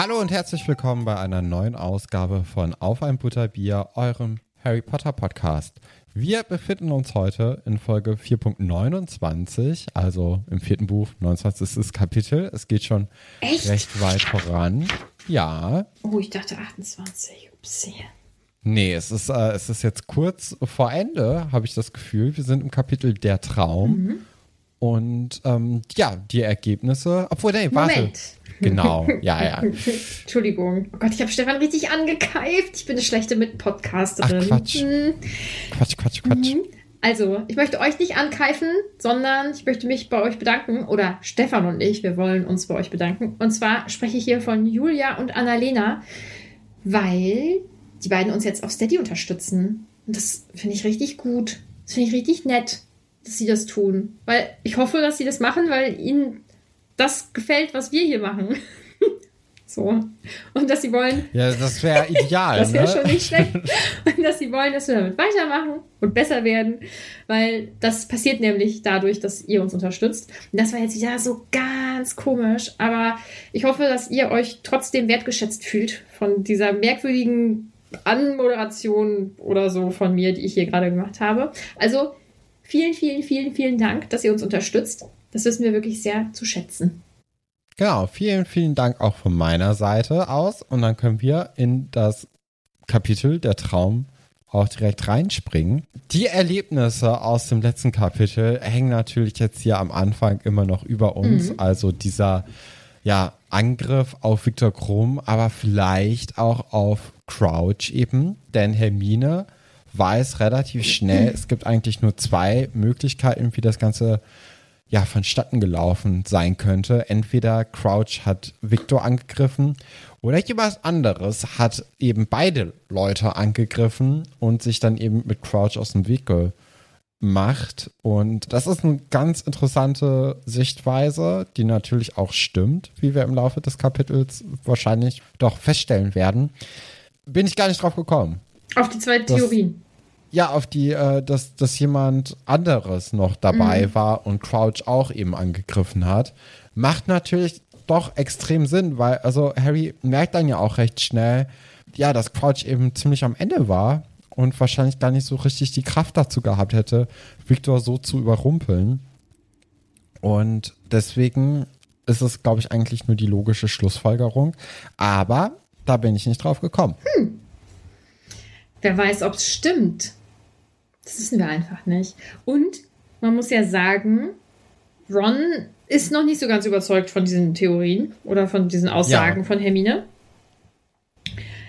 Hallo und herzlich willkommen bei einer neuen Ausgabe von Auf ein Butterbier, eurem Harry Potter Podcast. Wir befinden uns heute in Folge 4.29, also im vierten Buch, 29. Kapitel. Es geht schon Echt? recht weit voran. Ja. Oh, ich dachte 28. Upsi. Nee, es ist, äh, es ist jetzt kurz vor Ende, habe ich das Gefühl. Wir sind im Kapitel Der Traum. Und ähm, ja, die Ergebnisse. Obwohl, nee, warte. Moment. Genau, ja, ja. Entschuldigung. Oh Gott, ich habe Stefan richtig angekeift. Ich bin eine schlechte Ach, Mit-Podcasterin. Quatsch. Hm. Quatsch, Quatsch, Quatsch. Also, ich möchte euch nicht ankeifen, sondern ich möchte mich bei euch bedanken. Oder Stefan und ich, wir wollen uns bei euch bedanken. Und zwar spreche ich hier von Julia und Annalena, weil die beiden uns jetzt auf Steady unterstützen. Und das finde ich richtig gut. Das finde ich richtig nett, dass sie das tun. Weil ich hoffe, dass sie das machen, weil ihnen das gefällt, was wir hier machen. so. Und dass sie wollen, Ja, das wäre ideal. das wäre ne? schon nicht schlecht. Und dass sie wollen, dass wir damit weitermachen und besser werden. Weil das passiert nämlich dadurch, dass ihr uns unterstützt. Und das war jetzt wieder so ganz komisch. Aber ich hoffe, dass ihr euch trotzdem wertgeschätzt fühlt von dieser merkwürdigen Anmoderation oder so von mir, die ich hier gerade gemacht habe. Also vielen, vielen, vielen, vielen Dank, dass ihr uns unterstützt. Das wissen wir wirklich sehr zu schätzen. Genau, vielen, vielen Dank auch von meiner Seite aus. Und dann können wir in das Kapitel der Traum auch direkt reinspringen. Die Erlebnisse aus dem letzten Kapitel hängen natürlich jetzt hier am Anfang immer noch über uns. Also dieser ja, Angriff auf Viktor Krumm, aber vielleicht auch auf Crouch eben. Denn Hermine weiß relativ schnell, es gibt eigentlich nur zwei Möglichkeiten, wie das Ganze ja, vonstatten gelaufen sein könnte. Entweder Crouch hat Victor angegriffen oder jemand anderes hat eben beide Leute angegriffen und sich dann eben mit Crouch aus dem Weg gemacht. Und das ist eine ganz interessante Sichtweise, die natürlich auch stimmt, wie wir im Laufe des Kapitels wahrscheinlich doch feststellen werden. Bin ich gar nicht drauf gekommen. Auf die zwei Theorien. Ja, auf die, äh, dass, dass jemand anderes noch dabei Mhm. war und Crouch auch eben angegriffen hat. Macht natürlich doch extrem Sinn, weil, also Harry merkt dann ja auch recht schnell, ja, dass Crouch eben ziemlich am Ende war und wahrscheinlich gar nicht so richtig die Kraft dazu gehabt hätte, Victor so zu überrumpeln. Und deswegen ist es, glaube ich, eigentlich nur die logische Schlussfolgerung. Aber da bin ich nicht drauf gekommen. Wer weiß, ob es stimmt. Das wissen wir einfach nicht. Und man muss ja sagen, Ron ist noch nicht so ganz überzeugt von diesen Theorien oder von diesen Aussagen Ja. von Hermine.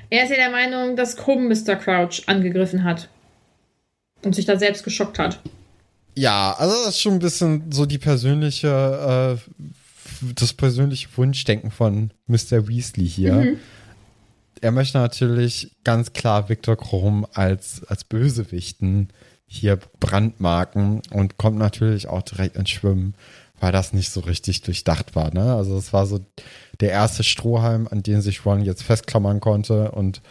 Er ist ja der Meinung, dass Krumm Mr. Crouch angegriffen hat. Und sich da selbst geschockt hat. Ja, also das ist schon ein bisschen so die persönliche äh, das persönliche Wunschdenken von Mr. Weasley hier. Mhm. Er möchte natürlich ganz klar Victor Krumm als, als Bösewichten hier brandmarken und kommt natürlich auch direkt ins Schwimmen, weil das nicht so richtig durchdacht war. Ne? Also es war so der erste Strohhalm, an den sich Ron jetzt festklammern konnte und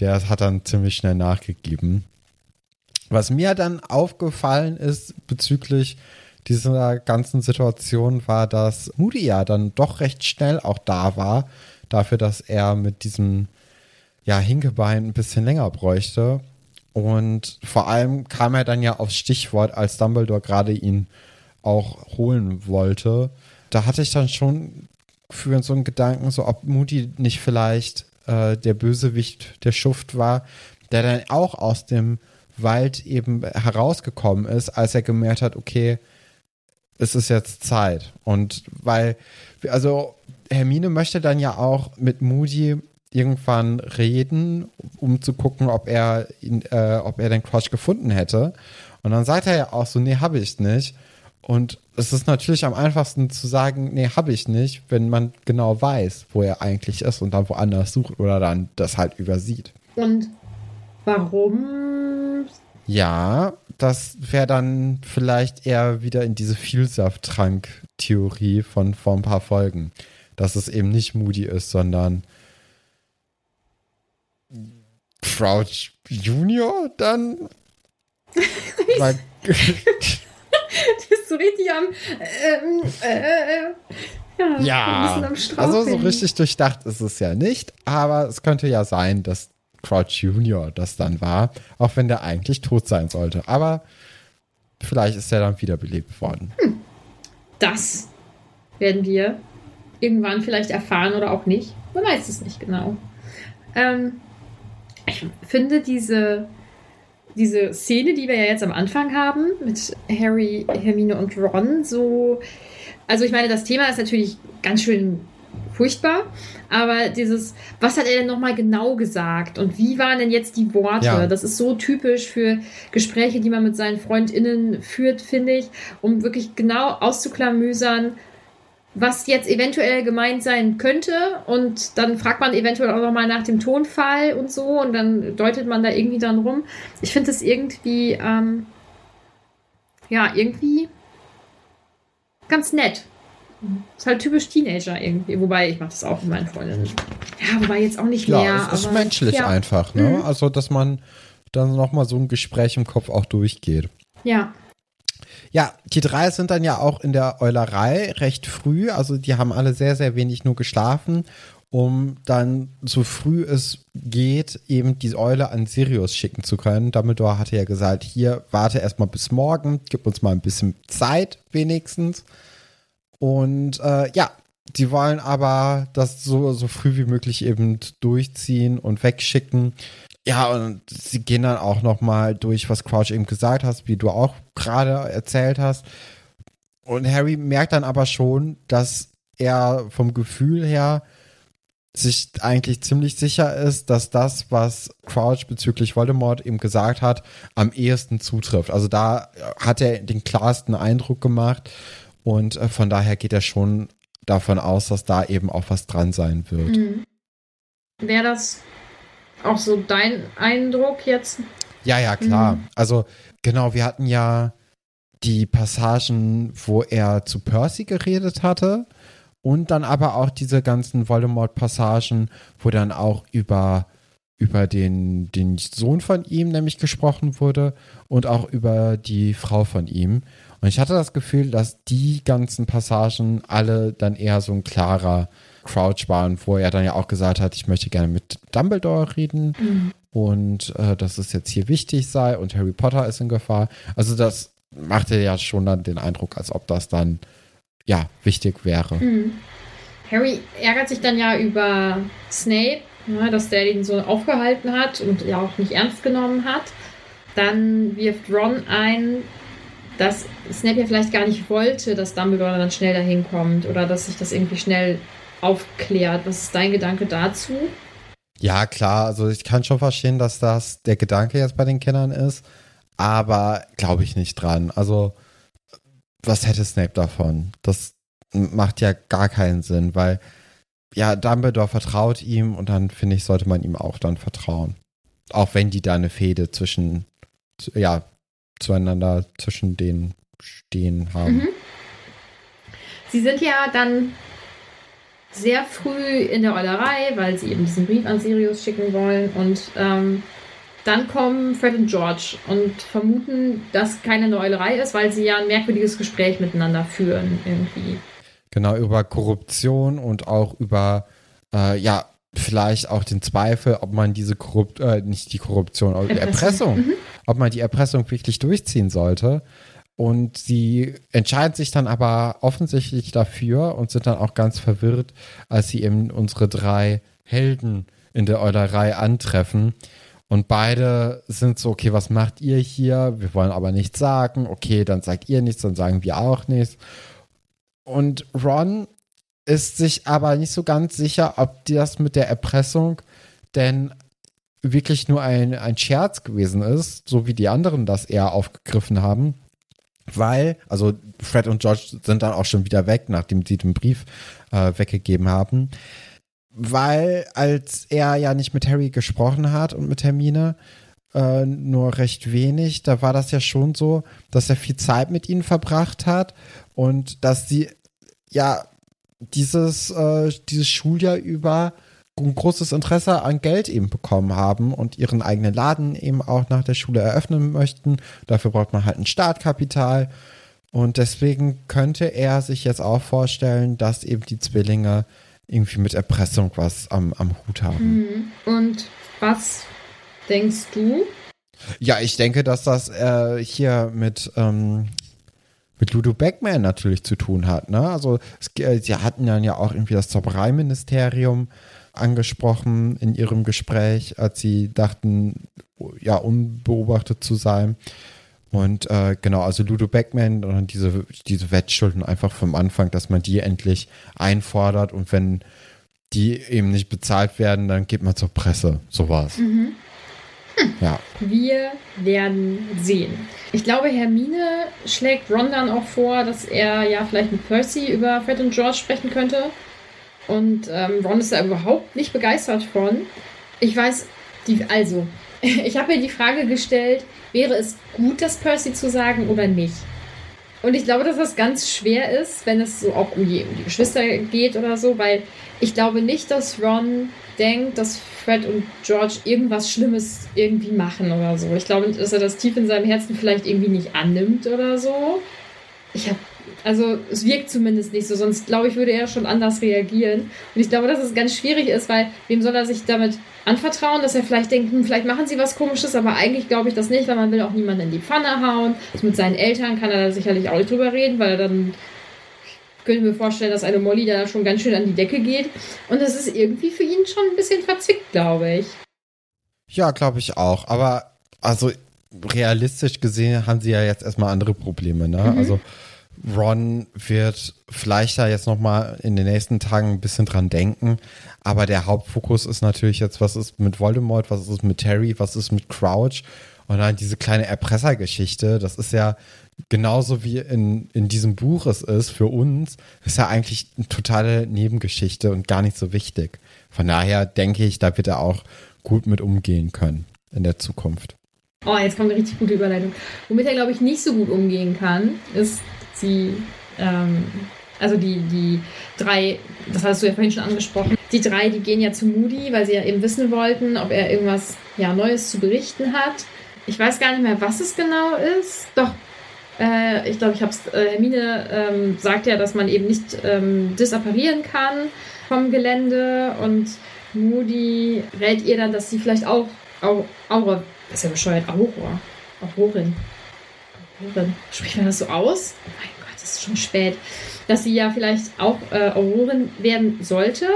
der hat dann ziemlich schnell nachgegeben. Was mir dann aufgefallen ist bezüglich dieser ganzen Situation war, dass Moody ja dann doch recht schnell auch da war, dafür, dass er mit diesem ja, Hinkebein ein bisschen länger bräuchte. Und vor allem kam er dann ja aufs Stichwort, als Dumbledore gerade ihn auch holen wollte. Da hatte ich dann schon für so einen Gedanken, so ob Moody nicht vielleicht äh, der Bösewicht der Schuft war, der dann auch aus dem Wald eben herausgekommen ist, als er gemerkt hat, okay, es ist jetzt Zeit. Und weil, also Hermine möchte dann ja auch mit Moody irgendwann reden, um zu gucken, ob er ihn, äh, ob er den Crush gefunden hätte. Und dann sagt er ja auch so, nee, habe ich nicht. Und es ist natürlich am einfachsten zu sagen, nee, habe ich nicht, wenn man genau weiß, wo er eigentlich ist und dann woanders sucht oder dann das halt übersieht. Und warum? Ja, das wäre dann vielleicht eher wieder in diese Vielsafttrank-Theorie von vor ein paar Folgen. Dass es eben nicht Moody ist, sondern Crouch Junior dann? Du bist so richtig am. Ähm, äh, ja, ja also so richtig durchdacht ist es ja nicht, aber es könnte ja sein, dass Crouch Junior das dann war, auch wenn der eigentlich tot sein sollte. Aber vielleicht ist er dann wiederbelebt worden. Hm. Das werden wir irgendwann vielleicht erfahren oder auch nicht. Man weiß es nicht genau. Ähm, ich finde diese, diese Szene, die wir ja jetzt am Anfang haben, mit Harry, Hermine und Ron, so. Also, ich meine, das Thema ist natürlich ganz schön furchtbar, aber dieses, was hat er denn nochmal genau gesagt und wie waren denn jetzt die Worte? Ja. Das ist so typisch für Gespräche, die man mit seinen FreundInnen führt, finde ich, um wirklich genau auszuklamüsern, was jetzt eventuell gemeint sein könnte. Und dann fragt man eventuell auch nochmal nach dem Tonfall und so. Und dann deutet man da irgendwie dann rum. Ich finde das irgendwie, ähm, ja, irgendwie ganz nett. Ist halt typisch Teenager irgendwie. Wobei, ich mache das auch mit meinen Freundinnen. Ja, wobei jetzt auch nicht ja, mehr. Ja, es ist aber, menschlich ja. einfach, ne? Mhm. Also, dass man dann nochmal so ein Gespräch im Kopf auch durchgeht. Ja. Ja, die drei sind dann ja auch in der Eulerei recht früh. Also die haben alle sehr, sehr wenig nur geschlafen, um dann so früh es geht, eben die Eule an Sirius schicken zu können. Dumbledore hatte ja gesagt, hier, warte erstmal bis morgen, gib uns mal ein bisschen Zeit wenigstens. Und äh, ja, die wollen aber das so, so früh wie möglich eben durchziehen und wegschicken. Ja, und sie gehen dann auch nochmal durch, was Crouch eben gesagt hast, wie du auch gerade erzählt hast. Und Harry merkt dann aber schon, dass er vom Gefühl her sich eigentlich ziemlich sicher ist, dass das, was Crouch bezüglich Voldemort eben gesagt hat, am ehesten zutrifft. Also da hat er den klarsten Eindruck gemacht und äh, von daher geht er schon davon aus, dass da eben auch was dran sein wird. Mhm. Wäre das auch so dein Eindruck jetzt? Ja, ja, klar. Mhm. Also genau, wir hatten ja die Passagen, wo er zu Percy geredet hatte und dann aber auch diese ganzen Voldemort-Passagen, wo dann auch über über den, den Sohn von ihm nämlich gesprochen wurde und auch über die Frau von ihm. Und ich hatte das Gefühl, dass die ganzen Passagen alle dann eher so ein klarer Crouch waren, wo er dann ja auch gesagt hat, ich möchte gerne mit Dumbledore reden mhm. und äh, dass es jetzt hier wichtig sei und Harry Potter ist in Gefahr. Also das machte ja schon dann den Eindruck, als ob das dann ja wichtig wäre. Mhm. Harry ärgert sich dann ja über Snape, ja, dass der ihn so aufgehalten hat und ja auch nicht ernst genommen hat. Dann wirft Ron ein, dass Snape ja vielleicht gar nicht wollte, dass Dumbledore dann schnell dahin kommt oder dass sich das irgendwie schnell aufklärt. Was ist dein Gedanke dazu? Ja, klar, also ich kann schon verstehen, dass das der Gedanke jetzt bei den Kindern ist, aber glaube ich nicht dran. Also, was hätte Snape davon? Das macht ja gar keinen Sinn, weil ja, Dumbledore vertraut ihm und dann finde ich, sollte man ihm auch dann vertrauen. Auch wenn die da eine Fehde zwischen, ja, zueinander zwischen denen stehen haben. Mhm. Sie sind ja dann sehr früh in der Eulerei, weil sie eben diesen Brief an Sirius schicken wollen und ähm, dann kommen Fred und George und vermuten, dass keine Eulerei ist, weil sie ja ein merkwürdiges Gespräch miteinander führen irgendwie. Genau, über Korruption und auch über, äh, ja, vielleicht auch den Zweifel, ob man diese Korrupt, äh, nicht die Korruption, aber die Erpressung, mhm. ob man die Erpressung wirklich durchziehen sollte. Und sie entscheiden sich dann aber offensichtlich dafür und sind dann auch ganz verwirrt, als sie eben unsere drei Helden in der Eulerei antreffen. Und beide sind so, okay, was macht ihr hier? Wir wollen aber nichts sagen. Okay, dann sagt ihr nichts, dann sagen wir auch nichts. Und Ron ist sich aber nicht so ganz sicher, ob das mit der Erpressung denn wirklich nur ein, ein Scherz gewesen ist, so wie die anderen das eher aufgegriffen haben. Weil, also Fred und George sind dann auch schon wieder weg, nachdem sie den Brief äh, weggegeben haben. Weil, als er ja nicht mit Harry gesprochen hat und mit Hermine, äh, nur recht wenig, da war das ja schon so, dass er viel Zeit mit ihnen verbracht hat und dass sie ja dieses, äh, dieses Schuljahr über ein großes Interesse an Geld eben bekommen haben und ihren eigenen Laden eben auch nach der Schule eröffnen möchten. Dafür braucht man halt ein Startkapital. Und deswegen könnte er sich jetzt auch vorstellen, dass eben die Zwillinge irgendwie mit Erpressung was am, am Hut haben. Mhm. Und was denkst du? Ja, ich denke, dass das äh, hier mit ähm, mit Ludo Beckman natürlich zu tun hat. Ne? Also es, äh, sie hatten dann ja auch irgendwie das Zaubereiministerium angesprochen in ihrem Gespräch, als sie dachten, ja, unbeobachtet zu sein. Und äh, genau, also Ludo Beckman und diese, diese Wettschulden einfach vom Anfang, dass man die endlich einfordert und wenn die eben nicht bezahlt werden, dann geht man zur Presse. Sowas. Mhm. Hm. Ja. Wir werden sehen. Ich glaube, Hermine schlägt Ron dann auch vor, dass er ja vielleicht mit Percy über Fred und George sprechen könnte. Und ähm, Ron ist da überhaupt nicht begeistert von. Ich weiß, die, also, ich habe mir die Frage gestellt, wäre es gut, das Percy zu sagen oder nicht? Und ich glaube, dass das ganz schwer ist, wenn es so auch um die, um die Geschwister geht oder so, weil ich glaube nicht, dass Ron denkt, dass Fred und George irgendwas Schlimmes irgendwie machen oder so. Ich glaube, dass er das tief in seinem Herzen vielleicht irgendwie nicht annimmt oder so. Ich habe, also es wirkt zumindest nicht so, sonst glaube ich, würde er schon anders reagieren. Und ich glaube, dass es ganz schwierig ist, weil wem soll er sich damit anvertrauen, dass er vielleicht denkt, hm, vielleicht machen sie was komisches, aber eigentlich glaube ich das nicht, weil man will auch niemanden in die Pfanne hauen. Also mit seinen Eltern kann er da sicherlich auch nicht drüber reden, weil er dann könnte mir vorstellen, dass eine Molly da schon ganz schön an die Decke geht. Und das ist irgendwie für ihn schon ein bisschen verzwickt, glaube ich. Ja, glaube ich auch. Aber also realistisch gesehen haben sie ja jetzt erstmal andere Probleme. Ne? Mhm. Also Ron wird vielleicht da jetzt nochmal in den nächsten Tagen ein bisschen dran denken. Aber der Hauptfokus ist natürlich jetzt, was ist mit Voldemort, was ist mit Terry, was ist mit Crouch und dann diese kleine Erpressergeschichte. Das ist ja genauso wie in, in diesem Buch es ist, für uns, ist ja eigentlich eine totale Nebengeschichte und gar nicht so wichtig. Von daher denke ich, da wird er auch gut mit umgehen können in der Zukunft. Oh, jetzt kommt eine richtig gute Überleitung. Womit er, glaube ich, nicht so gut umgehen kann, ist die, ähm, also die, die drei, das hast du ja vorhin schon angesprochen, die drei, die gehen ja zu Moody, weil sie ja eben wissen wollten, ob er irgendwas ja, Neues zu berichten hat. Ich weiß gar nicht mehr, was es genau ist. Doch, äh, ich glaube, ich habe es, äh, Hermine ähm, sagt ja, dass man eben nicht ähm, disapparieren kann vom Gelände und Moody rät ihr dann, dass sie vielleicht auch Au Aura, das ist ja bescheuert, Aurora, Aurorin, Aurorin, spricht man das so aus? Oh mein Gott, es ist schon spät. Dass sie ja vielleicht auch äh, Aurorin werden sollte.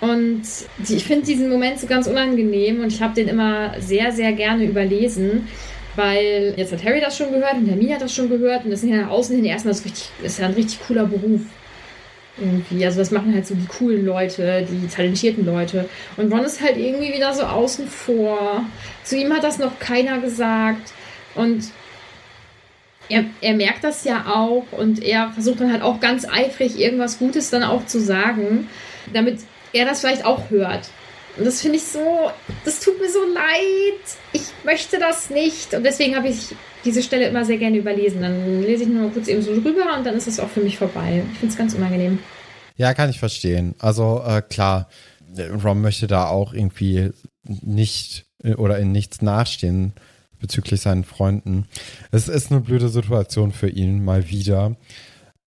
Und die, ich finde diesen Moment so ganz unangenehm und ich habe den immer sehr, sehr gerne überlesen, weil jetzt hat Harry das schon gehört und Hermine hat das schon gehört und das sind ja nach außen hin erstmal das richtig, ist ja ein richtig cooler Beruf. Irgendwie. Also das machen halt so die coolen Leute, die talentierten Leute. Und Ron ist halt irgendwie wieder so außen vor. Zu ihm hat das noch keiner gesagt. Und er, er merkt das ja auch und er versucht dann halt auch ganz eifrig irgendwas Gutes dann auch zu sagen, damit er das vielleicht auch hört. Und das finde ich so, das tut mir so leid. Ich möchte das nicht. Und deswegen habe ich diese Stelle immer sehr gerne überlesen. Dann lese ich nur kurz eben so drüber und dann ist es auch für mich vorbei. Ich finde es ganz unangenehm. Ja, kann ich verstehen. Also äh, klar, Ron möchte da auch irgendwie nicht äh, oder in nichts nachstehen bezüglich seinen Freunden. Es ist eine blöde Situation für ihn mal wieder.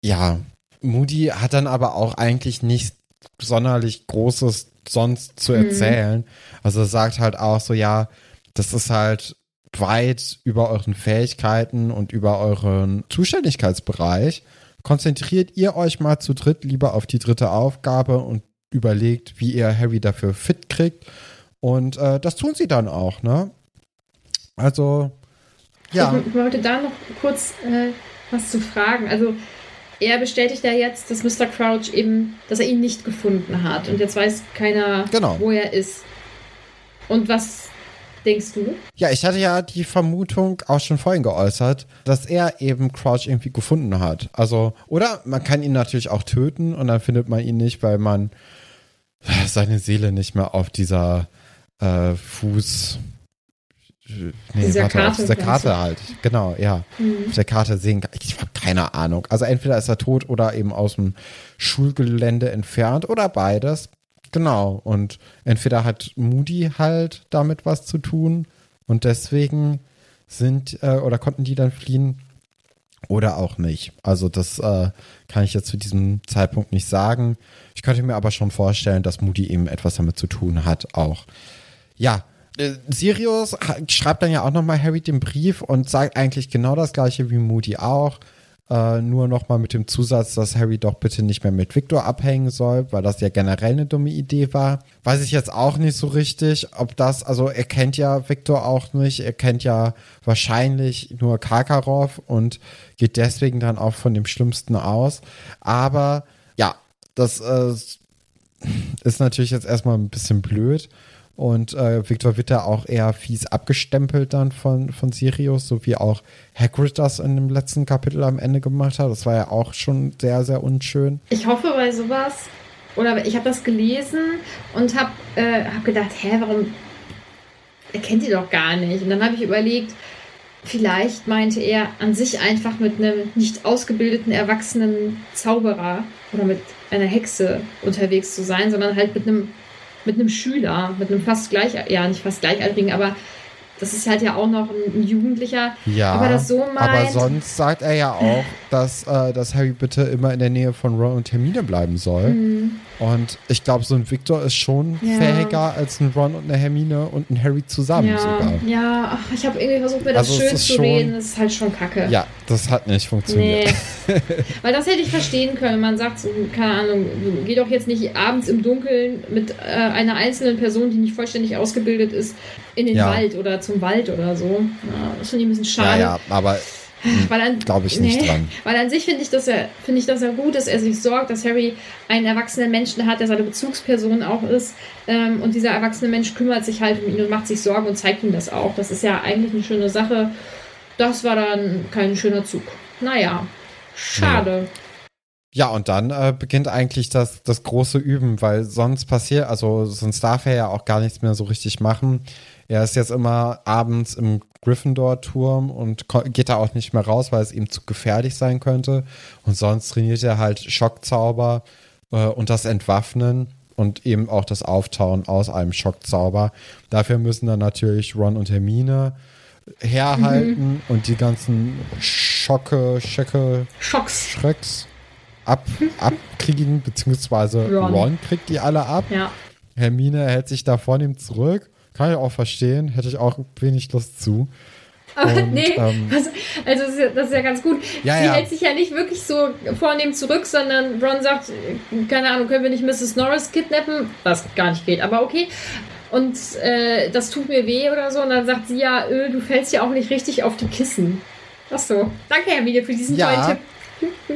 Ja, Moody hat dann aber auch eigentlich nicht sonderlich Großes sonst zu Mhm. erzählen. Also er sagt halt auch so, ja, das ist halt weit über euren Fähigkeiten und über euren Zuständigkeitsbereich. Konzentriert ihr euch mal zu dritt lieber auf die dritte Aufgabe und überlegt, wie ihr Harry dafür fit kriegt. Und äh, das tun sie dann auch, ne? Also, ja. Ich wollte da noch kurz äh, was zu fragen. Also er bestätigt ja jetzt, dass Mr. Crouch eben, dass er ihn nicht gefunden hat. Und jetzt weiß keiner, Genau. wo er ist. Und was denkst du? Ja, ich hatte ja die Vermutung auch schon vorhin geäußert, dass er eben Crouch irgendwie gefunden hat. Also, oder man kann ihn natürlich auch töten und dann findet man ihn nicht, weil man seine Seele nicht mehr auf dieser äh, Fuß. Nee, Dieser warte, auf Karte, dieser meinst Karte du? halt. Genau, ja. Auf der Karte sehen kann. Ich habe keine Ahnung. Also entweder ist er tot oder eben aus dem Schulgelände entfernt oder beides. Genau. Und entweder hat Moody halt damit was zu tun und deswegen sind äh, oder konnten die dann fliehen oder auch nicht. Also das äh, kann ich jetzt zu diesem Zeitpunkt nicht sagen. Ich könnte mir aber schon vorstellen, dass Moody eben etwas damit zu tun hat auch. Ja, Sirius ha- schreibt dann ja auch nochmal Harry den Brief und sagt eigentlich genau das gleiche wie Moody auch. Äh, nur nochmal mit dem Zusatz, dass Harry doch bitte nicht mehr mit Victor abhängen soll, weil das ja generell eine dumme Idee war. Weiß ich jetzt auch nicht so richtig, ob das, also er kennt ja Victor auch nicht, er kennt ja wahrscheinlich nur Karkaroff und geht deswegen dann auch von dem Schlimmsten aus. Aber ja, das äh, ist natürlich jetzt erstmal ein bisschen blöd. Und äh, Victor wird da auch eher fies abgestempelt dann von, von Sirius, so wie auch Hagrid das in dem letzten Kapitel am Ende gemacht hat. Das war ja auch schon sehr, sehr unschön. Ich hoffe bei sowas, oder ich habe das gelesen und habe äh, hab gedacht, hä, warum er kennt die doch gar nicht. Und dann habe ich überlegt, vielleicht meinte er an sich einfach mit einem nicht ausgebildeten, erwachsenen Zauberer oder mit einer Hexe unterwegs zu sein, sondern halt mit einem, mit einem Schüler, mit einem fast gleich, ja, nicht fast gleichaltrigen, aber das ist halt ja auch noch ein, Jugendlicher. Ja, aber das so meint. aber sonst sagt er ja auch, dass, äh, dass Harry bitte immer in der Nähe von Ron und Hermine bleiben soll. Und ich glaube, so ein Victor ist schon. Ja. fähiger als ein Ron und eine Hermine und ein Harry zusammen ja, sogar. ja, ach, ich habe irgendwie versucht, mir das Also schön zu schon- reden. Das ist halt schon kacke. Ja, das hat nicht funktioniert. Nee. Weil das hätte ich verstehen können. Man sagt so, keine Ahnung, geh doch jetzt nicht abends im Dunkeln mit äh, einer einzelnen Person, die nicht vollständig ausgebildet ist, in den Ja. Wald oder zum Wald oder so. Ja, das finde ich ein bisschen Ja, schade. ja, aber Weil an, Glaube ich nicht dran. Weil an sich finde ich, dass er, finde ich, dass er gut ist, er sich sorgt, dass Harry einen erwachsenen Menschen hat, der seine Bezugsperson auch ist. Ähm, und dieser erwachsene Mensch kümmert sich halt um ihn und macht sich Sorgen und zeigt ihm das auch. Das ist ja eigentlich eine schöne Sache. Das war dann kein schöner Zug. Naja, schade. Ja, und dann äh, beginnt eigentlich das, das große Üben, weil sonst passiert, also sonst darf er ja auch gar nichts mehr so richtig machen. Er ist jetzt immer abends im Gryffindor-Turm und geht da auch nicht mehr raus, weil es ihm zu gefährlich sein könnte. Und sonst trainiert er halt Schockzauber äh, und das Entwaffnen und eben auch das Auftauen aus einem Schockzauber. Dafür müssen dann natürlich Ron und Hermine herhalten und die ganzen Schocke, Schöcke, Schocks. Schrecks ab, abkriegen, beziehungsweise Ron. Ron. kriegt die alle ab. Ja. Hermine hält sich da vornehm zurück. Kann ich auch verstehen, hätte ich auch wenig Lust zu. Aber Und, nee, ähm, was, also das ist, ja, das ist ja ganz gut. Ja, Sie ja. hält sich ja nicht wirklich so vornehm zurück, sondern Ron sagt, keine Ahnung, können wir nicht Mrs. Norris kidnappen? Was gar nicht geht, aber okay. Und äh, das tut mir weh oder so. Und dann sagt sie ja, äh, du fällst ja auch nicht richtig auf die Kissen. Ach so. Danke, Hermine, für diesen Ja. tollen Tipp.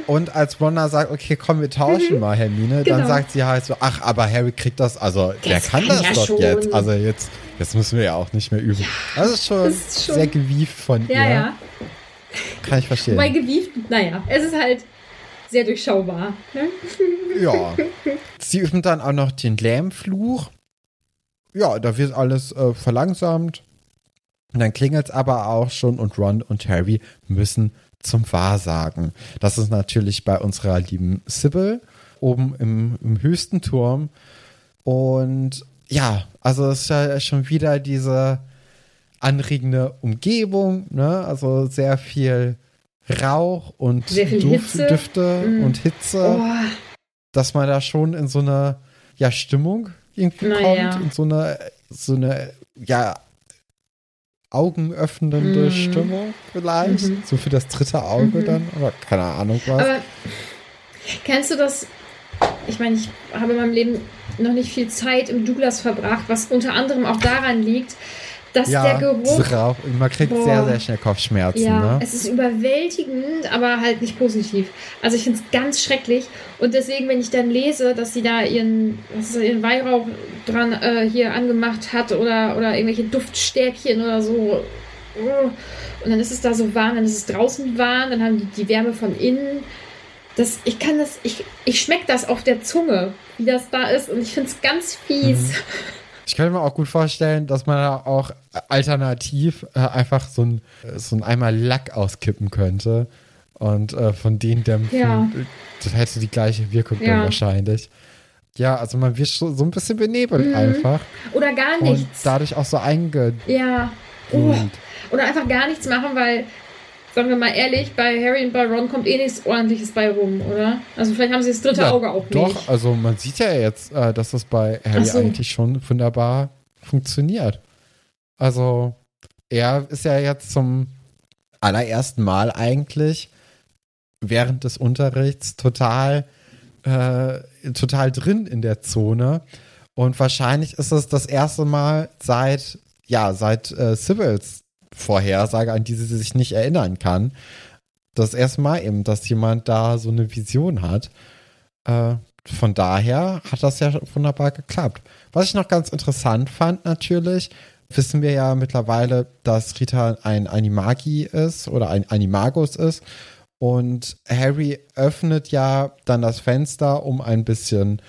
Und als Ron sagt, okay, komm, wir tauschen mal, Hermine, dann Genau. sagt sie halt so, ach, aber Harry kriegt das, also der Das kann kann das ja doch schon. jetzt. Also jetzt, jetzt müssen wir ja auch nicht mehr üben. das ist schon, das ist schon- sehr gewieft von Ja, ihr. ja. kann ich verstehen. Wobei gewieft, naja, es ist halt sehr durchschaubar. Ne? Ja. Sie üben dann auch noch den Lähmfluch. Ja, da wird alles äh, verlangsamt. Und dann klingelt es aber auch schon und Ron und Harry müssen zum Wahrsagen. Das ist natürlich bei unserer lieben Sybil oben im, im höchsten Turm. Und ja, also es ist ja schon wieder diese anregende Umgebung, ne? Also sehr viel Rauch und viel Duft, Hitze. Düfte Mm. und Hitze, Oh, dass man da schon in so eine ja, Stimmung irgendwie Naja. kommt, in so eine, so eine, ja, augenöffnende Mhm. Stimmung vielleicht. Mhm. So für das dritte Auge Mhm. dann, oder keine Ahnung was. aber kennst du das? Ich meine, ich habe in meinem Leben noch nicht viel Zeit im Douglas verbracht, was unter anderem auch daran liegt, dass ja, der Geruch man kriegt Boah. sehr, sehr schnell Kopfschmerzen, Ja, ne? es ist überwältigend, aber halt nicht positiv. Also ich finde es ganz schrecklich und deswegen, wenn ich dann lese, dass sie da ihren, was ist ihren Weihrauch dran äh, hier angemacht hat oder, oder irgendwelche Duftstäbchen oder so uh, und dann ist es da so warm, dann ist es draußen warm, dann haben die die Wärme von innen. Das, ich kann das, ich, ich schmecke das auf der Zunge, wie das da ist und ich finde es ganz fies. Mhm. Ich könnte mir auch gut vorstellen, dass man da auch alternativ äh, einfach so ein, so ein Eimer Lack auskippen könnte und äh, von den Dämpfen. Ja. Das hätte die gleiche Wirkung dann Ja. wahrscheinlich. Ja, also man wird so, so ein bisschen benebelt Mhm. einfach Oder gar und nichts. dadurch auch so einge. Ja. Oh. Oder einfach gar nichts machen, weil, sagen wir mal ehrlich, bei Harry und bei Ron kommt eh nichts ordentliches bei rum, oder? Also vielleicht haben sie das dritte Ja, Auge auch Doch, nicht. also man sieht ja jetzt, äh, dass das bei Harry so. eigentlich schon wunderbar funktioniert. Also er ist ja jetzt zum allerersten Mal eigentlich während des Unterrichts total, äh, total drin in der Zone. Und wahrscheinlich ist es das erste Mal seit, ja, seit äh, Sybils Vorhersage, an die sie sich nicht erinnern kann. Das erste Mal eben, dass jemand da so eine Vision hat. Äh, von daher hat das ja wunderbar geklappt. Was ich noch ganz interessant fand, natürlich, wissen wir ja mittlerweile, dass Rita ein Animagi ist oder ein Animagus ist. Und Harry öffnet ja dann das Fenster, um ein bisschen,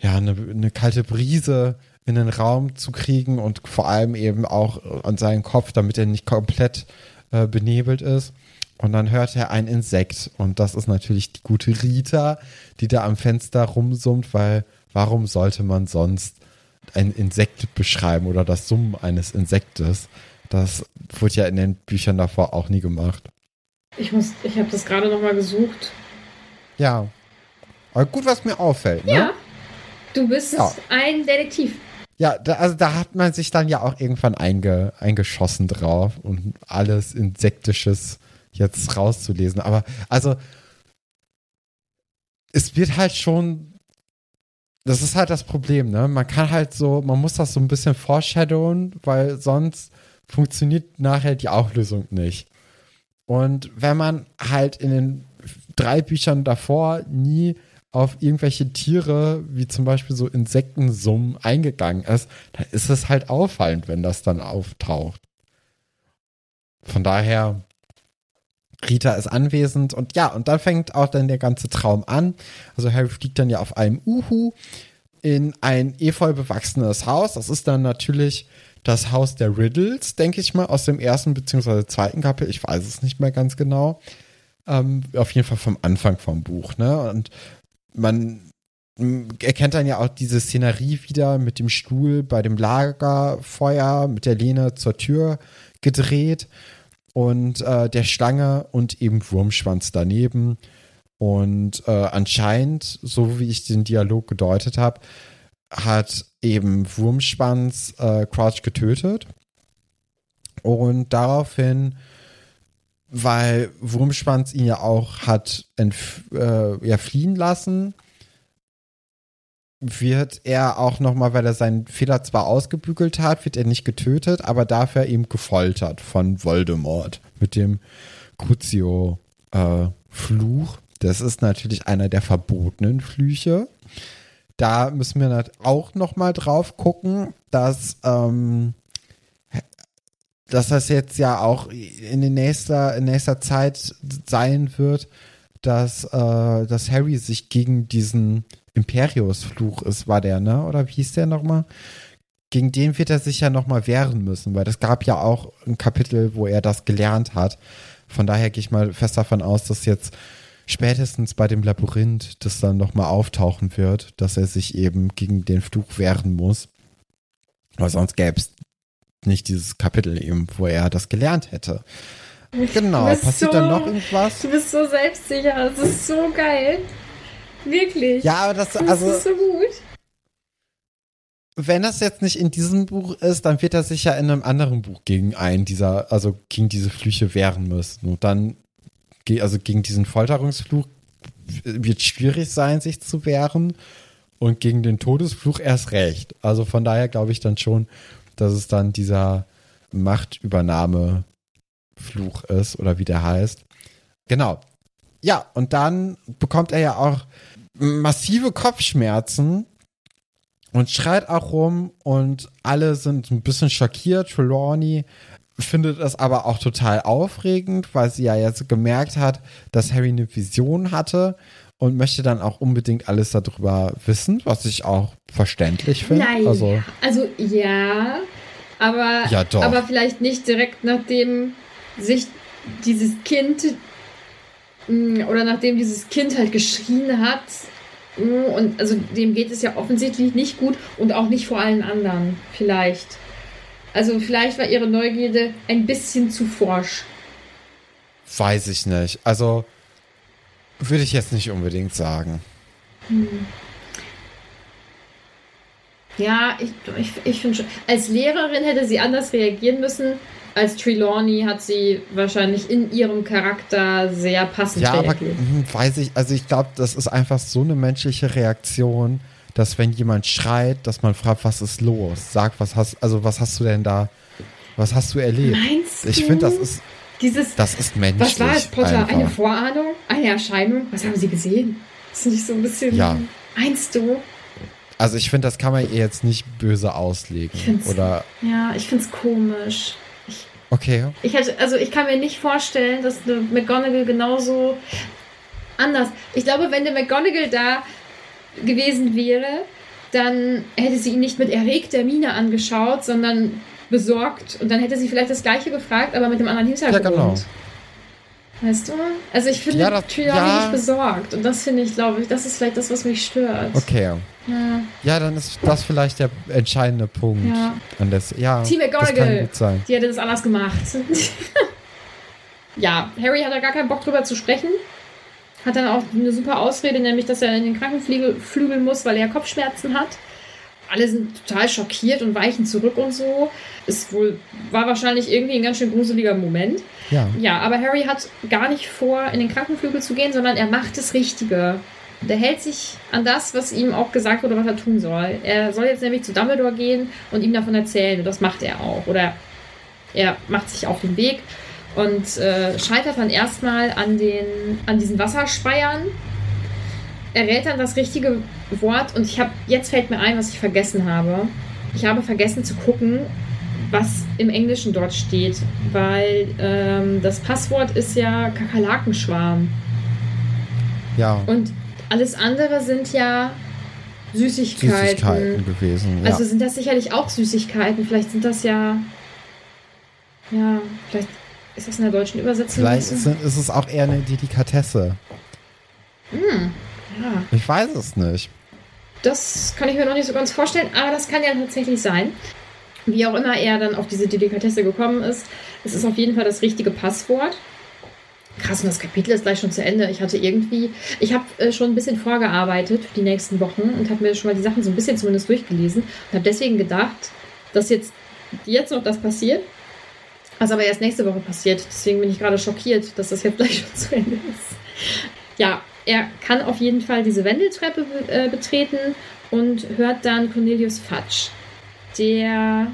ja, eine, eine kalte Brise in den Raum zu kriegen und vor allem eben auch an seinen Kopf, damit er nicht komplett äh, benebelt ist. Und dann hört er ein Insekt. Und das ist natürlich die gute Rita, die da am Fenster rumsummt, weil warum sollte man sonst ein Insekt beschreiben oder das Summen eines Insektes? Das wurde ja in den Büchern davor auch nie gemacht. Ich muss, ich habe das gerade nochmal gesucht. Ja. Aber gut, was mir auffällt, ne? Ja. Du bist Ja. ein Detektiv. Ja, da, also da hat man sich dann ja auch irgendwann einge, eingeschossen drauf und alles Insektisches jetzt rauszulesen. Aber also, es wird halt schon, das ist halt das Problem, ne? Man kann halt so, man muss das so ein bisschen foreshadowen, weil sonst funktioniert nachher die Auflösung nicht. Und wenn man halt in den drei Büchern davor nie auf irgendwelche Tiere, wie zum Beispiel so Insektensummen, eingegangen ist, dann ist es halt auffallend, wenn das dann auftaucht. Von daher, Rita ist anwesend und ja, und dann fängt auch dann der ganze Traum an. Also Harry fliegt dann ja auf einem Uhu in ein efeu bewachsenes Haus. Das ist dann natürlich das Haus der Riddles, denke ich mal, aus dem ersten bzw. zweiten Kapitel. Ich weiß es nicht mehr ganz genau. Ähm, auf jeden Fall vom Anfang vom Buch, ne? Und man erkennt dann ja auch diese Szenerie wieder mit dem Stuhl bei dem Lagerfeuer, mit der Lehne zur Tür gedreht und äh, der Schlange und eben Wurmschwanz daneben. Und äh, anscheinend, so wie ich den Dialog gedeutet habe, hat eben Wurmschwanz äh, Crouch getötet. Und daraufhin, weil Wurmschwanz ihn ja auch hat äh, ja, fliehen lassen, wird er auch nochmal, weil er seinen Fehler zwar ausgebügelt hat, wird er nicht getötet, aber dafür eben gefoltert von Voldemort mit dem Crucio-Fluch. das ist natürlich einer der verbotenen Flüche. Da müssen wir auch nochmal drauf gucken, dass ähm, dass das jetzt ja auch in, den nächster, in nächster Zeit sein wird, dass, äh, dass Harry sich gegen diesen Imperius-Fluch ist, war der, ne? Oder wie hieß der nochmal? Gegen den wird er sich ja nochmal wehren müssen, weil das gab ja auch ein Kapitel, wo er das gelernt hat. Von daher gehe ich mal fest davon aus, dass jetzt spätestens bei dem Labyrinth das dann nochmal auftauchen wird, dass er sich eben gegen den Fluch wehren muss. Weil sonst gäbe es nicht dieses Kapitel eben, wo er das gelernt hätte. Genau, passiert so, dann noch irgendwas? Du bist so selbstsicher, das ist so geil. Wirklich. Ja, aber das, also, das ist so gut. Wenn das jetzt nicht in diesem Buch ist, dann wird er sich ja in einem anderen Buch gegen einen dieser, also gegen diese Flüche wehren müssen. Und dann, also gegen diesen Folterungsfluch wird schwierig sein, sich zu wehren. Und gegen den Todesfluch erst recht. Also von daher glaube ich dann schon, dass es dann dieser Machtübernahme Fluch ist oder wie der heißt. Genau. Ja, und dann bekommt er ja auch massive Kopfschmerzen und schreit auch rum und alle sind ein bisschen schockiert. Trelawney findet es aber auch total aufregend, weil sie ja jetzt gemerkt hat, dass Harry eine Vision hatte und möchte dann auch unbedingt alles darüber wissen, was ich auch verständlich finde. Also, also ja, aber, ja, aber vielleicht nicht direkt nachdem sich dieses Kind mm, oder nachdem dieses Kind halt geschrien hat mm, und also dem geht es ja offensichtlich nicht gut und auch nicht vor allen anderen vielleicht. Also vielleicht war ihre Neugierde ein bisschen zu forsch. Weiß ich nicht. Also würde ich jetzt nicht unbedingt sagen. Hm. Ja, ich, ich, ich finde schon. Als Lehrerin hätte sie anders reagieren müssen als Trelawney hat sie wahrscheinlich in ihrem Charakter sehr passend ja, reagiert. aber hm, weiß ich, also ich glaube, das ist einfach so eine menschliche Reaktion, dass wenn jemand schreit, dass man fragt, was ist los? Sag, was hast, also was hast du denn da, was hast du erlebt? Meinst ich finde, das ist, dieses, das ist menschlich. Was war es, Potter? Einfach. Eine Vorahnung? Eine Erscheinung? Was haben sie gesehen? Das ist nicht so ein bisschen, ja. meinst du? Also ich finde, das kann man ihr jetzt nicht böse auslegen. Oder ja, ich finde es komisch. Okay. Ich hätte, also ich kann mir nicht vorstellen, dass eine McGonagall genauso anders. Ich glaube, wenn der McGonagall da gewesen wäre, dann hätte sie ihn nicht mit erregter Miene angeschaut, sondern besorgt. Und dann hätte sie vielleicht das Gleiche gefragt, aber mit dem anderen Hintergrund. Ja, genau. Weißt du? Also ich finde ja, Triani ja. nicht besorgt. Und das finde ich, glaube ich, das ist vielleicht das, was mich stört. Okay. Ja. ja, dann ist das vielleicht der entscheidende Punkt. Ja. An das, ja, Team McGonagall, die hätte das anders gemacht. ja, Harry hat da gar keinen Bock drüber zu sprechen. Hat dann auch eine super Ausrede, nämlich, dass er in den Krankenflügel flügeln muss, weil er Kopfschmerzen hat. Alle sind total schockiert und weichen zurück und so. Ist wohl, war wahrscheinlich irgendwie ein ganz schön gruseliger Moment. Ja. Ja, aber Harry hat gar nicht vor, in den Krankenflügel zu gehen, sondern er macht das Richtige. Der hält sich an das, was ihm auch gesagt wurde, was er tun soll. Er soll jetzt nämlich zu Dumbledore gehen und ihm davon erzählen. Und das macht er auch. Oder er macht sich auf den Weg und äh, scheitert dann erstmal an, den, an diesen Wasserspeiern. Er rät dann das richtige Wort und ich habe jetzt fällt mir ein, was ich vergessen habe. Ich habe vergessen zu gucken, was im Englischen dort steht, weil ähm, das Passwort ist ja Kakerlakenschwarm. Ja. Und alles andere sind ja Süßigkeiten. Süßigkeiten gewesen. Ja. Also sind das sicherlich auch Süßigkeiten. Vielleicht sind das ja. Ja, vielleicht ist das in der deutschen Übersetzung. Vielleicht ist, ist es auch eher eine Delikatesse. Hm, ja. Ich weiß es nicht. Das kann ich mir noch nicht so ganz vorstellen, aber das kann ja tatsächlich sein. Wie auch immer er dann auf diese Delikatesse gekommen ist, es ist auf jeden Fall das richtige Passwort. Krass, und das Kapitel ist gleich schon zu Ende. Ich hatte irgendwie, ich habe äh, schon ein bisschen vorgearbeitet für die nächsten Wochen und habe mir schon mal die Sachen so ein bisschen zumindest durchgelesen und habe deswegen gedacht, dass jetzt, jetzt noch das passiert, was aber erst nächste Woche passiert. Deswegen bin ich gerade schockiert, dass das jetzt gleich schon zu Ende ist. Ja, er kann auf jeden Fall diese Wendeltreppe äh, betreten und hört dann Cornelius Fudge, der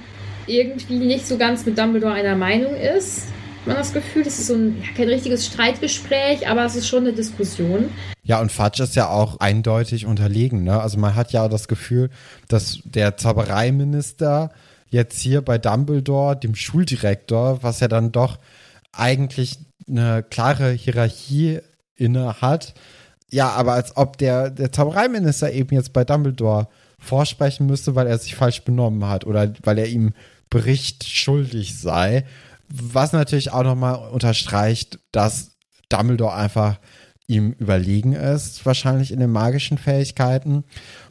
irgendwie nicht so ganz mit Dumbledore einer Meinung ist man das Gefühl. Das ist so ein, ja, kein richtiges Streitgespräch, aber es ist schon eine Diskussion. Ja, und Fudge ist ja auch eindeutig unterlegen. Ne? Also man hat ja das Gefühl, dass der Zaubereiminister jetzt hier bei Dumbledore, dem Schuldirektor, was ja dann doch eigentlich eine klare Hierarchie inne hat. Ja, aber als ob der, der Zaubereiminister eben jetzt bei Dumbledore vorsprechen müsste, weil er sich falsch benommen hat oder weil er ihm Bericht schuldig sei. Was natürlich auch nochmal unterstreicht, dass Dumbledore einfach ihm überlegen ist, wahrscheinlich in den magischen Fähigkeiten.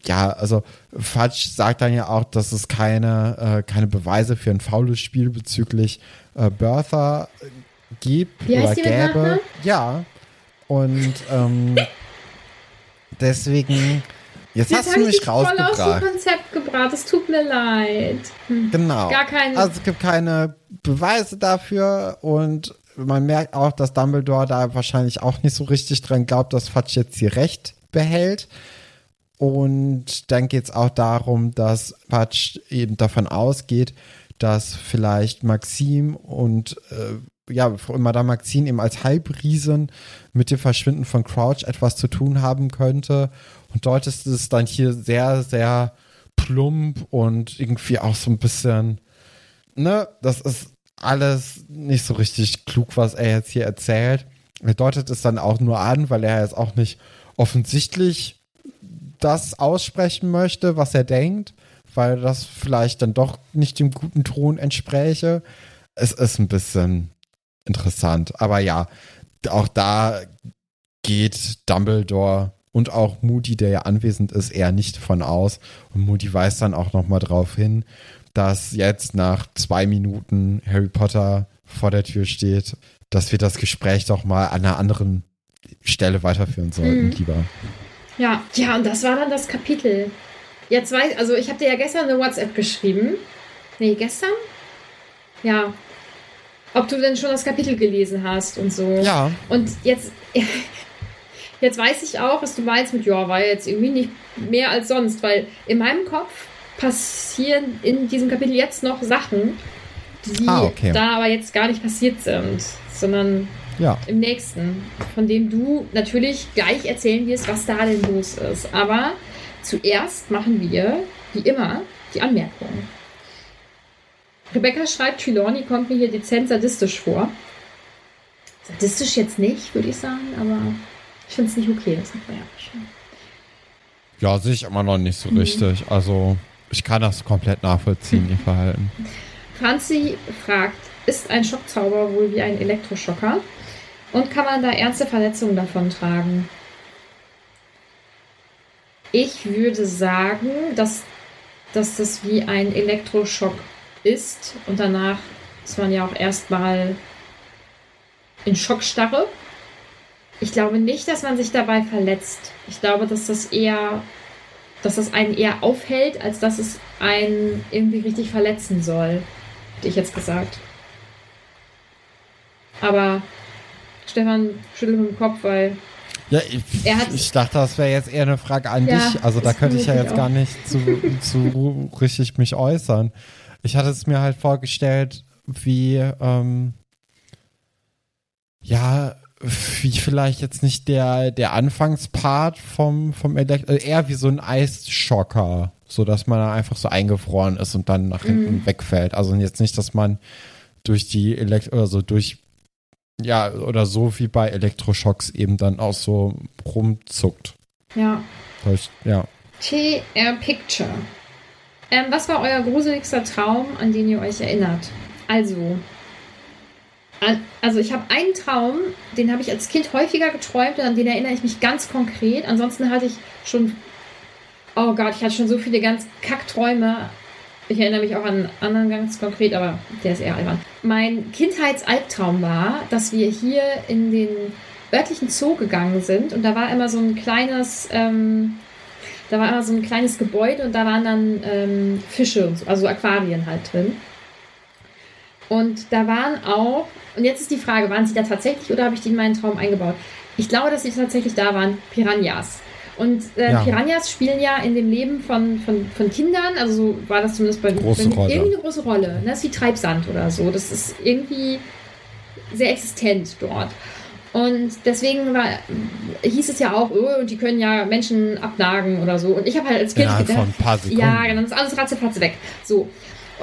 Ja, also Fudge sagt dann ja auch, dass es keine, äh, keine Beweise für ein faules Spiel bezüglich äh, Bertha gibt Wie oder heißt mit gäbe. Ja. Und ähm, deswegen, jetzt, Jetzt hast du ich mich dich voll aus dem rausgebracht. Konzept gebracht. Es tut mir leid. Hm. Genau. Gar kein- Also es gibt keine Beweise dafür und man merkt auch, dass Dumbledore da wahrscheinlich auch nicht so richtig dran glaubt, dass Fudge jetzt hier Recht behält. Und dann geht es auch darum, dass Fudge eben davon ausgeht, dass vielleicht Maxim und äh, ja, Madame Maxine eben als Halbriesin mit dem Verschwinden von Crouch etwas zu tun haben könnte. Und dort ist es dann hier sehr, sehr plump und irgendwie auch so ein bisschen, ne, das ist alles nicht so richtig klug, was er jetzt hier erzählt. Er deutet es dann auch nur an, weil er jetzt auch nicht offensichtlich das aussprechen möchte, was er denkt, weil das vielleicht dann doch nicht dem guten Ton entspräche. Es ist ein bisschen interessant. Aber ja, auch da geht Dumbledore und auch Moody, der ja anwesend ist, eher nicht von aus. Und Moody weist dann auch nochmal darauf hin, dass jetzt nach zwei Minuten Harry Potter vor der Tür steht, dass wir das Gespräch doch mal an einer anderen Stelle weiterführen sollten, Mhm. lieber. Ja, ja, und das war dann das Kapitel. Jetzt weiß, also ich habe dir ja gestern eine WhatsApp geschrieben. Nee, gestern? Ja. Ob du denn schon das Kapitel gelesen hast und so. Ja, Und jetzt, jetzt weiß ich auch, was du meinst mit, ja, war jetzt irgendwie nicht mehr als sonst, weil in meinem Kopf passieren in diesem Kapitel jetzt noch Sachen, die Ah, okay. da aber jetzt gar nicht passiert sind, sondern ja. im nächsten, von dem du natürlich gleich erzählen wirst, was da denn los ist. Aber zuerst machen wir, wie immer, die Anmerkung. Rebecca schreibt, Trelawney kommt mir hier dezent sadistisch vor. Sadistisch jetzt nicht, würde ich sagen, aber ich finde es nicht okay, das man ja schon. Ja, sehe ich immer noch nicht so richtig. Also, ich kann das komplett nachvollziehen, ihr Verhalten. Franzi fragt, ist ein Schockzauber wohl wie ein Elektroschocker? Und kann man da ernste Verletzungen davon tragen? Ich würde sagen, dass, dass das wie ein Elektroschock ist. Und danach ist man ja auch erstmal in Schockstarre. Ich glaube nicht, dass man sich dabei verletzt. Ich glaube, dass das eher, dass das einen eher aufhält, als dass es einen irgendwie richtig verletzen soll. Hätte ich jetzt gesagt. Aber Stefan schüttelt mit dem Kopf, weil Ja, ich, Er hat- ich dachte, das wäre jetzt eher eine Frage an Ja, dich. Also da könnte ich ja jetzt gar auch. nicht zu, zu richtig mich äußern. Ich hatte es mir halt vorgestellt, wie, ähm, ja, wie vielleicht jetzt nicht der, der Anfangspart vom, vom Elekt äh, eher wie so ein Eisschocker, so dass man einfach so eingefroren ist und dann nach hinten Mhm. wegfällt. Also jetzt nicht, dass man durch die Elekt oder so durch ja, oder so wie bei Elektroschocks eben dann auch so rumzuckt. ja. Ja. TR Picture. Ähm, was war euer gruseligster Traum, an den ihr euch erinnert? Also, an, also ich habe einen Traum, den habe ich als Kind häufiger geträumt und an den erinnere ich mich ganz konkret. Ansonsten hatte ich schon, oh Gott, ich hatte schon so viele ganz Kackträume. Ich erinnere mich auch an einen anderen ganz konkret, aber der ist eher albern. Mein Kindheitsalbtraum war, dass wir hier in den örtlichen Zoo gegangen sind und da war immer so ein kleines, ähm, da war immer so ein kleines Gebäude und da waren dann ähm, Fische so, also Aquarien halt drin. Und da waren auch, und jetzt ist die Frage, waren sie da tatsächlich oder habe ich die in meinen Traum eingebaut? Ich glaube, dass sie tatsächlich da waren, Piranhas. Und äh, Ja. Piranhas spielen ja in dem Leben von, von, von Kindern, also so war das zumindest bei irgendwie eine große Rolle. Ne? Das ist wie Treibsand oder so. Das ist irgendwie sehr existent dort. Und deswegen war, hieß es ja auch, oh, und die können ja Menschen abnagen oder so. Und ich habe halt als Kind Innerhalb gedacht, von ein paar Sekunden. ja, genau, das ist alles ratzefatze weg. So.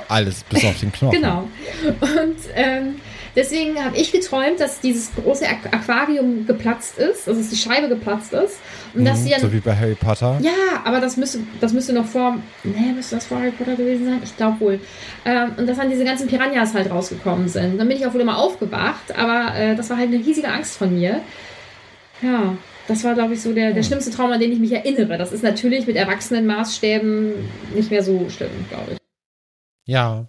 alles bis auf den Knochen. Genau. Und ähm, deswegen habe ich geträumt, dass dieses große Aqu- Aquarium geplatzt ist, also dass die Scheibe geplatzt ist. Und dass Mhm, sie dann. so wie bei Harry Potter. ja, aber das müsste, das müsste noch vor. Ne, müsste das vor Harry Potter gewesen sein? Ich glaube wohl. Ähm, und dass dann diese ganzen Piranhas halt rausgekommen sind. Dann bin ich auch wohl immer aufgewacht, aber äh, das war halt eine riesige Angst von mir. Ja, das war, glaube ich, so der, der schlimmste Traum, an den ich mich erinnere. Das ist natürlich mit erwachsenen Maßstäben nicht mehr so schlimm, glaube ich. Ja.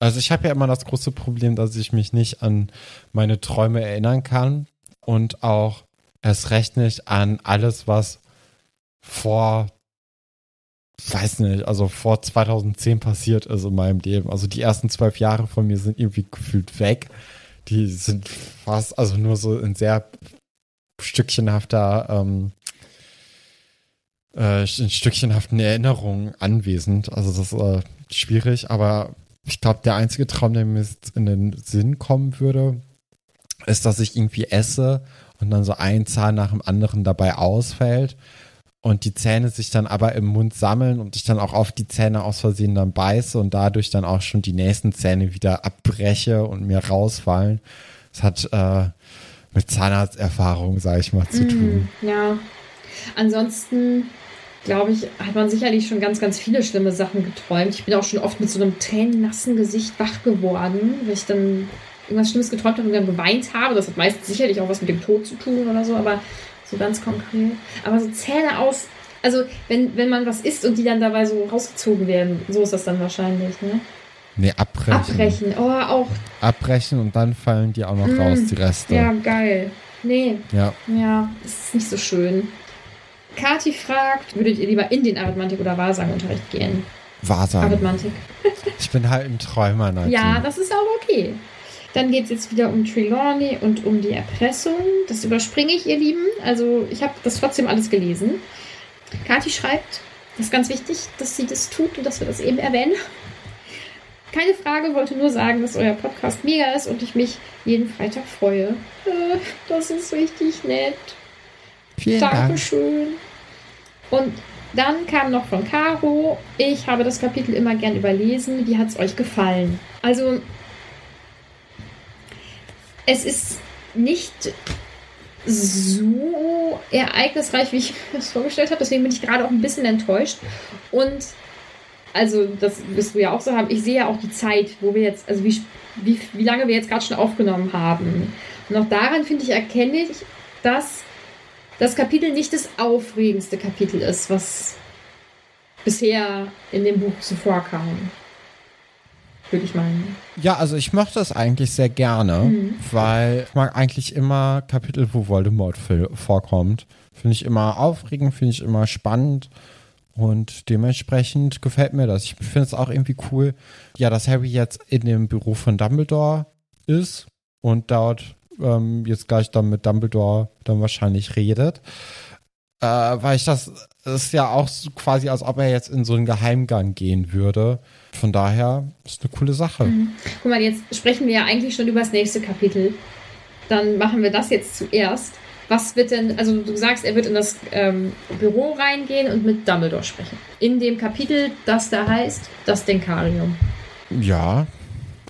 Also ich habe ja immer das große Problem, dass ich mich nicht an meine Träume erinnern kann und auch erst recht nicht an alles, was vor, weiß nicht, also vor 2010 passiert ist in meinem Leben. Also die ersten zwölf Jahre von mir sind irgendwie gefühlt weg. Die sind fast, also nur so in sehr stückchenhafter, ähm, äh, in stückchenhaften Erinnerungen anwesend. Also das ist äh, schwierig, aber ich glaube, der einzige Traum, der mir jetzt in den Sinn kommen würde, ist, dass ich irgendwie esse und dann so ein Zahn nach dem anderen dabei ausfällt und die Zähne sich dann aber im Mund sammeln und ich dann auch auf die Zähne aus Versehen dann beiße und dadurch dann auch schon die nächsten Zähne wieder abbreche und mir rausfallen. Das hat äh, mit Zahnarzterfahrung, sage ich mal, zu tun. Ja. Ansonsten, glaube ich, hat man sicherlich schon ganz, ganz viele schlimme Sachen geträumt. Ich bin auch schon oft mit so einem tränennassen Gesicht wach geworden, weil ich dann irgendwas Schlimmes geträumt habe und dann geweint habe. Das hat meistens sicherlich auch was mit dem Tod zu tun oder so, aber so ganz konkret. Aber so Zähne aus. Also, wenn, wenn man was isst und die dann dabei so rausgezogen werden, so ist das dann wahrscheinlich, ne? Nee, abbrechen. Abbrechen. Oh, auch. Abbrechen und dann fallen die auch noch Mm, raus, die Reste. Ja, geil. Nee, ja. Ja, ist nicht so schön. Kati fragt, würdet ihr lieber in den Arithmantik- oder Wahrsagenunterricht gehen? Wahrsagen. Arithmantik. Ich bin halt ein Träumer, Nadine. Ja, das ist aber okay. Dann geht es jetzt wieder um Trelawney und um die Erpressung. Das überspringe ich, ihr Lieben. Also ich habe das trotzdem alles gelesen. Kathi schreibt, das ist ganz wichtig, dass sie das tut und dass wir das eben erwähnen. Keine Frage, wollte nur sagen, dass euer Podcast mega ist und ich mich jeden Freitag freue. Äh, Das ist richtig nett. Vielen Dank. Und dann kam noch von Caro, ich habe das Kapitel immer gern überlesen. Wie hat es euch gefallen? Also, es ist nicht so ereignisreich, wie ich das vorgestellt habe. Deswegen bin ich gerade auch ein bisschen enttäuscht. Und also, das wirst du ja auch so haben. Ich sehe ja auch die Zeit, wo wir jetzt, also wie, wie, wie lange wir jetzt gerade schon aufgenommen haben. Und auch daran, finde ich, erkenne ich, dass das Kapitel nicht das aufregendste Kapitel ist, was bisher in dem Buch so vorkam. Würde ich meinen. Ja, also ich mochte es eigentlich sehr gerne, Mhm. weil ich mag eigentlich immer Kapitel, wo Voldemort vorkommt. Finde ich immer aufregend, finde ich immer spannend und dementsprechend gefällt mir das. Ich finde es auch irgendwie cool, ja, dass Harry jetzt in dem Büro von Dumbledore ist und dort ähm, jetzt gleich dann mit Dumbledore dann wahrscheinlich redet. Äh, weil ich das ist ja auch so quasi, als ob er jetzt in so einen Geheimgang gehen würde. Von daher ist eine coole Sache. Guck mal, jetzt sprechen wir ja eigentlich schon über das nächste Kapitel. Dann machen wir das jetzt zuerst. Was wird denn, also du sagst, er wird in das ähm, Büro reingehen und mit Dumbledore sprechen. In dem Kapitel, das da heißt, das Denkarium. Ja,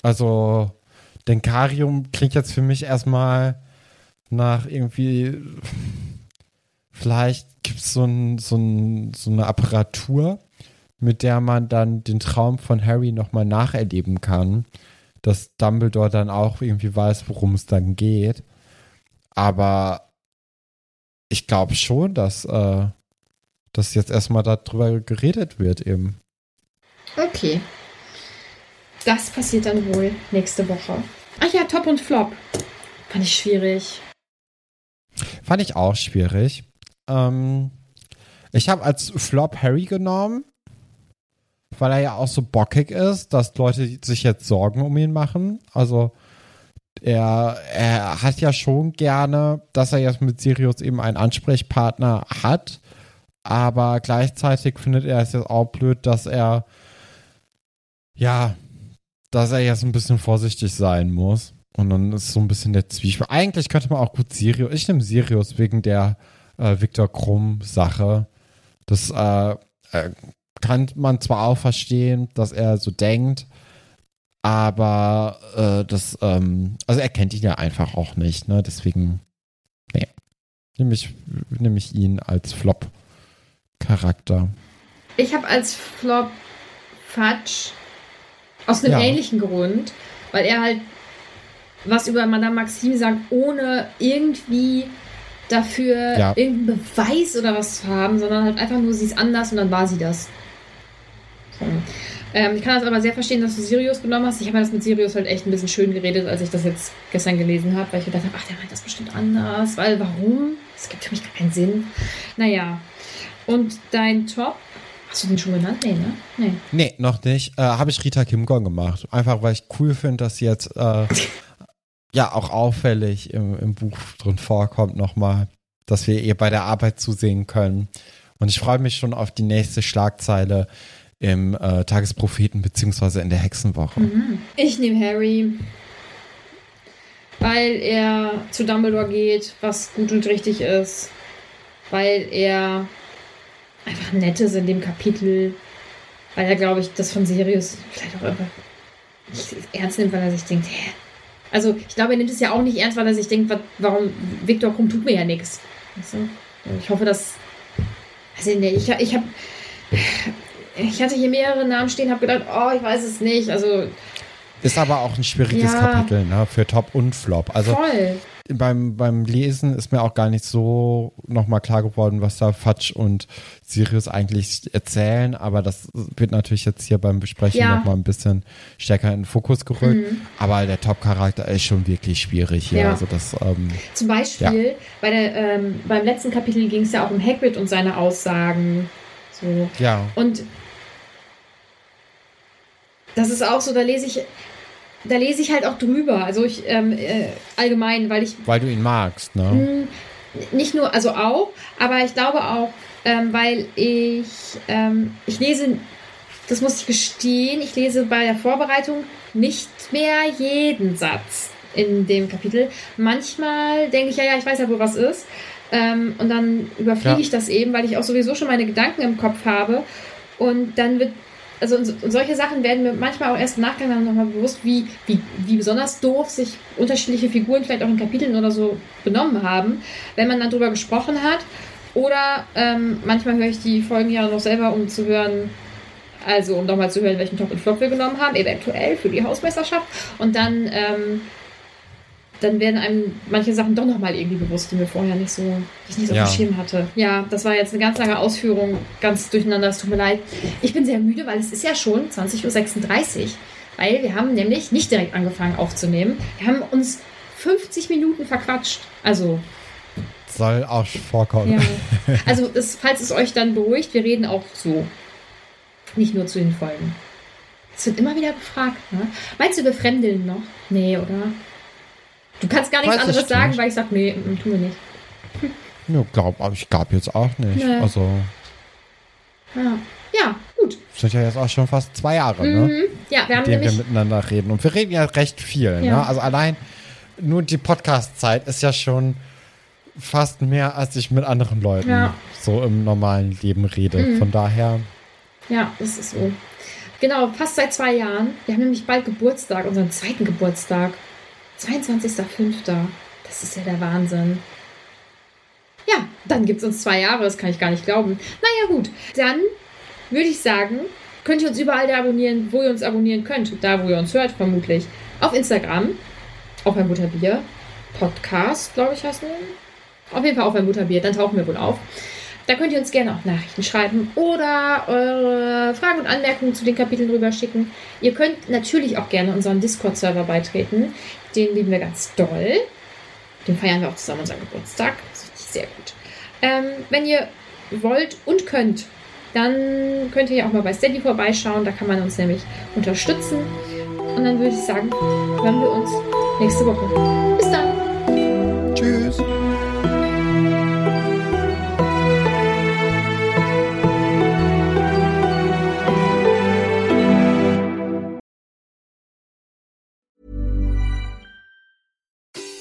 also Denkarium klingt jetzt für mich erstmal nach irgendwie, vielleicht gibt es so, ein, so, ein, so eine Apparatur, mit der man dann den Traum von Harry nochmal nacherleben kann, dass Dumbledore dann auch irgendwie weiß, worum es dann geht. Aber ich glaube schon, dass, äh, dass jetzt erstmal darüber geredet wird eben. Okay. Das passiert dann wohl nächste Woche. Ach ja, Top und Flop. Fand ich schwierig. Fand ich auch schwierig. Ähm, ich habe als Flop Harry genommen, weil er ja auch so bockig ist, dass Leute sich jetzt Sorgen um ihn machen. Also er, er hat ja schon gerne, dass er jetzt mit Sirius eben einen Ansprechpartner hat, aber gleichzeitig findet er es jetzt auch blöd, dass er ja, dass er jetzt ein bisschen vorsichtig sein muss. Und dann ist so ein bisschen der Zwiespalt. Eigentlich könnte man auch gut Sirius. Ich nehme Sirius wegen der äh, Viktor Krumm-Sache. Das äh, äh, kann man zwar auch verstehen, dass er so denkt, Aber äh, das, ähm, also er kennt ihn ja einfach auch nicht, ne? Deswegen, nee. Nehme ich, nehm ich ihn als Flop-Charakter. Ich habe als Flop Fudge aus einem Ja. ähnlichen Grund, weil er halt was über Madame Maxime sagt, ohne irgendwie dafür Ja. irgendeinen Beweis oder was zu haben, sondern halt einfach nur, sie ist anders und dann war sie das. So. Ähm, ich kann das aber sehr verstehen, dass du Sirius genommen hast. Ich habe mir das mit Sirius halt echt ein bisschen schön geredet, als ich das jetzt gestern gelesen habe, weil ich gedacht habe, ach, der meint das bestimmt anders, weil warum? Das gibt für mich gar keinen Sinn. Naja. Und dein Top, hast du den schon genannt? Nee, ne? Nee. Nee, noch nicht. Äh, Habe ich Rita Kimgon gemacht. Einfach, weil ich cool finde, dass sie jetzt äh, ja auch auffällig im, im Buch drin vorkommt nochmal, dass wir ihr bei der Arbeit zusehen können. Und ich freue mich schon auf die nächste Schlagzeile im äh, Tagespropheten beziehungsweise in der Hexenwoche. Ich nehme Harry, weil er zu Dumbledore geht, was gut und richtig ist, weil er einfach nett ist in dem Kapitel, weil er, glaube ich, das von Sirius vielleicht auch einfach nicht ernst nimmt, weil er sich denkt, hä? Also, ich glaube, er nimmt es ja auch nicht ernst, weil er sich denkt, wa- warum, Viktor Krumm tut mir ja nichts. Weißt du? Ich hoffe, dass. Also, nee, ich, ich habe. Ich hatte hier mehrere Namen stehen, habe gedacht, oh, ich weiß es nicht. Also, Ist aber auch ein schwieriges Ja. Kapitel ne, für Top und Flop. Also voll. Beim, beim Lesen ist mir auch gar nicht so nochmal klar geworden, was da Fatsch und Sirius eigentlich erzählen, aber das wird natürlich jetzt hier beim Besprechen Ja. nochmal ein bisschen stärker in den Fokus gerückt. Aber der Top-Charakter ist schon wirklich schwierig hier. Ja. Also das, ähm, Zum Beispiel, bei der, ähm, beim letzten Kapitel ging es ja auch um Hagrid und seine Aussagen. So. ja. Und das ist auch so, da lese ich, da lese ich halt auch drüber. Also ich ähm, äh, allgemein, weil ich Weil du ihn magst, ne? Hm, nicht nur, also auch, aber ich glaube auch, ähm, weil ich, ähm, ich lese, das muss ich gestehen, ich lese bei der Vorbereitung nicht mehr jeden Satz in dem Kapitel. Manchmal denke ich, ja, ja, ich weiß ja, wo was ist. Ähm, und dann überfliege Ja. ich das eben, weil ich auch sowieso schon meine Gedanken im Kopf habe. Und dann wird, also solche Sachen werden mir manchmal auch erst im Nachgang dann nochmal bewusst, wie, wie, wie besonders doof sich unterschiedliche Figuren vielleicht auch in Kapiteln oder so benommen haben, wenn man dann drüber gesprochen hat. Oder ähm, manchmal höre ich die Folgen ja noch selber, um zu hören, also um nochmal zu hören, welchen Top und Flop wir genommen haben, eventuell für die Hausmeisterschaft. Und dann, ähm, dann werden einem manche Sachen doch nochmal irgendwie bewusst, die mir vorher nicht so, die ich nicht so Ja. auf dem Schirm hatte. Ja, das war jetzt eine ganz lange Ausführung, ganz durcheinander, es tut mir leid. Ich bin sehr müde, weil es ist ja schon 20.36 Uhr. Weil wir haben nämlich nicht direkt angefangen aufzunehmen. Wir haben uns 50 Minuten verquatscht. Also, Soll auch vorkommen. ja. Also, das, falls es euch dann beruhigt, wir reden auch so. Nicht nur zu den Folgen. Es wird immer wieder gefragt, ne? Meinst du, wir fremdeln noch? Nee, oder? Du kannst gar nichts Weiß anderes sagen, nicht. weil ich sag, nee, mm, tun wir nicht. Ja, glaub, aber ich glaube jetzt auch nicht. Nee. Also, Ja, ja gut. sind ja jetzt auch schon fast zwei Jahre, ne? Mhm. Ja, wir haben mit dem wir nämlich. miteinander reden. Und wir reden ja recht viel. Ja. Ne? Also allein nur die Podcast-Zeit ist ja schon fast mehr, als ich mit anderen Leuten Ja. so im normalen Leben rede. Mhm. Von daher, Ja, das ist so. Genau, fast seit zwei Jahren. Wir haben nämlich bald Geburtstag, unseren zweiten Geburtstag. 22.05. Das ist ja der Wahnsinn. Ja, dann gibt es uns zwei Jahre, das kann ich gar nicht glauben. Naja, gut. Dann würde ich sagen, könnt ihr uns überall da abonnieren, wo ihr uns abonnieren könnt. Da, wo ihr uns hört, vermutlich. Auf Instagram, auf ein Butterbier. Podcast, glaube ich, heißt er. Auf jeden Fall auf ein Butterbier, dann tauchen wir wohl auf. Da könnt ihr uns gerne auch Nachrichten schreiben oder eure Fragen und Anmerkungen zu den Kapiteln rüber schicken. Ihr könnt natürlich auch gerne unseren Discord-Server beitreten. Den lieben wir ganz doll. Den feiern wir auch zusammen unseren Geburtstag. Das ist richtig sehr gut. Ähm, wenn ihr wollt und könnt, dann könnt ihr ja auch mal bei Steady vorbeischauen. Da kann man uns nämlich unterstützen. Und dann würde ich sagen, hören wir uns nächste Woche. Bis dann.